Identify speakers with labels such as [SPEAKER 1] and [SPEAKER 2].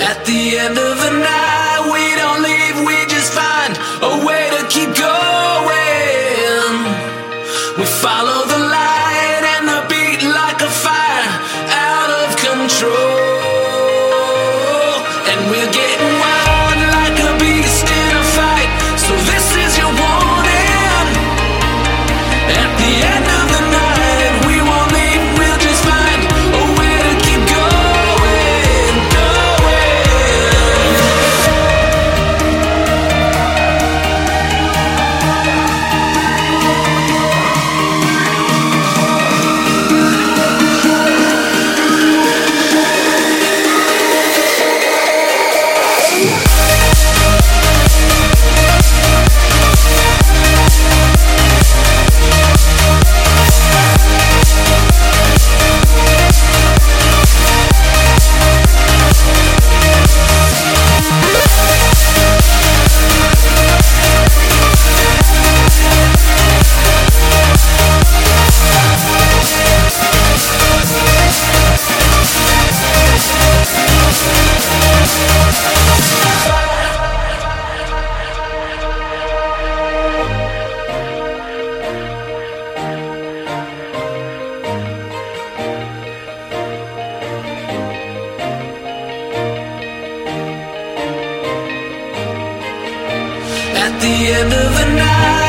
[SPEAKER 1] At the end of the night, we At the end of the night